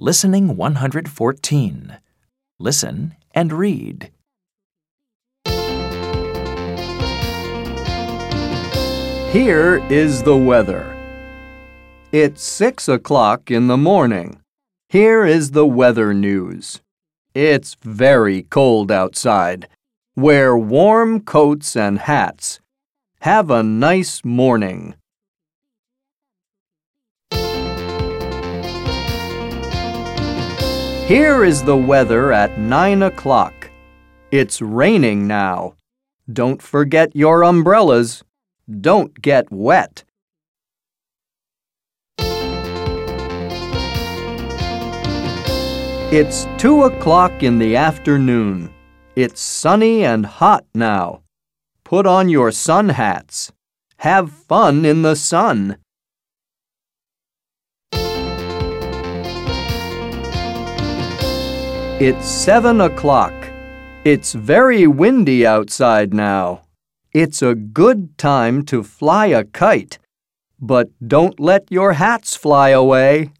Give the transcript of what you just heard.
Listening 114. Listen and read. Here is the weather. It's six o'clock in the morning. Here is the weather news. It's very cold outside. Wear warm coats and hats. Have a nice morning. Here is the weather at nine o'clock. It's raining now. Don't forget your umbrellas. Don't get wet. It's two o'clock in the afternoon. It's sunny and hot now. Put on your sun hats. Have fun in the sun. It's seven o'clock. It's very windy outside now. It's a good time to fly a kite. But don't let your hats fly away.